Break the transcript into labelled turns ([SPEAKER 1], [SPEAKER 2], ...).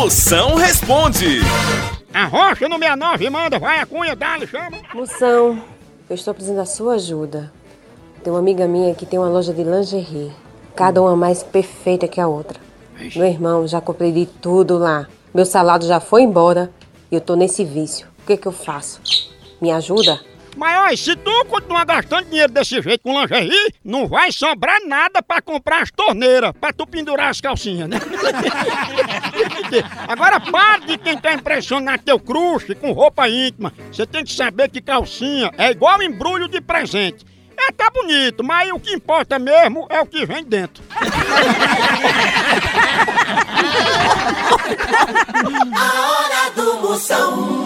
[SPEAKER 1] Moção responde.
[SPEAKER 2] A rocha no 69 manda, vai a cunha, dá chama.
[SPEAKER 3] Moção, eu estou precisando da sua ajuda. Tem uma amiga minha que tem uma loja de lingerie. Cada uma mais perfeita que a outra. Meu irmão, já comprei de tudo lá. Meu salário já foi embora e eu tô nesse vício. O que que eu faço? Me ajuda?
[SPEAKER 2] Mas olha, se tu continuar gastando dinheiro desse jeito com lingerie, não vai sobrar nada pra comprar as torneiras, pra tu pendurar as calcinhas, né? Agora para de tentar impressionar teu crush com roupa íntima. Você tem que saber que calcinha é igual embrulho de presente. É tá bonito, mas o que importa mesmo é o que vem dentro.
[SPEAKER 4] A hora do Moção.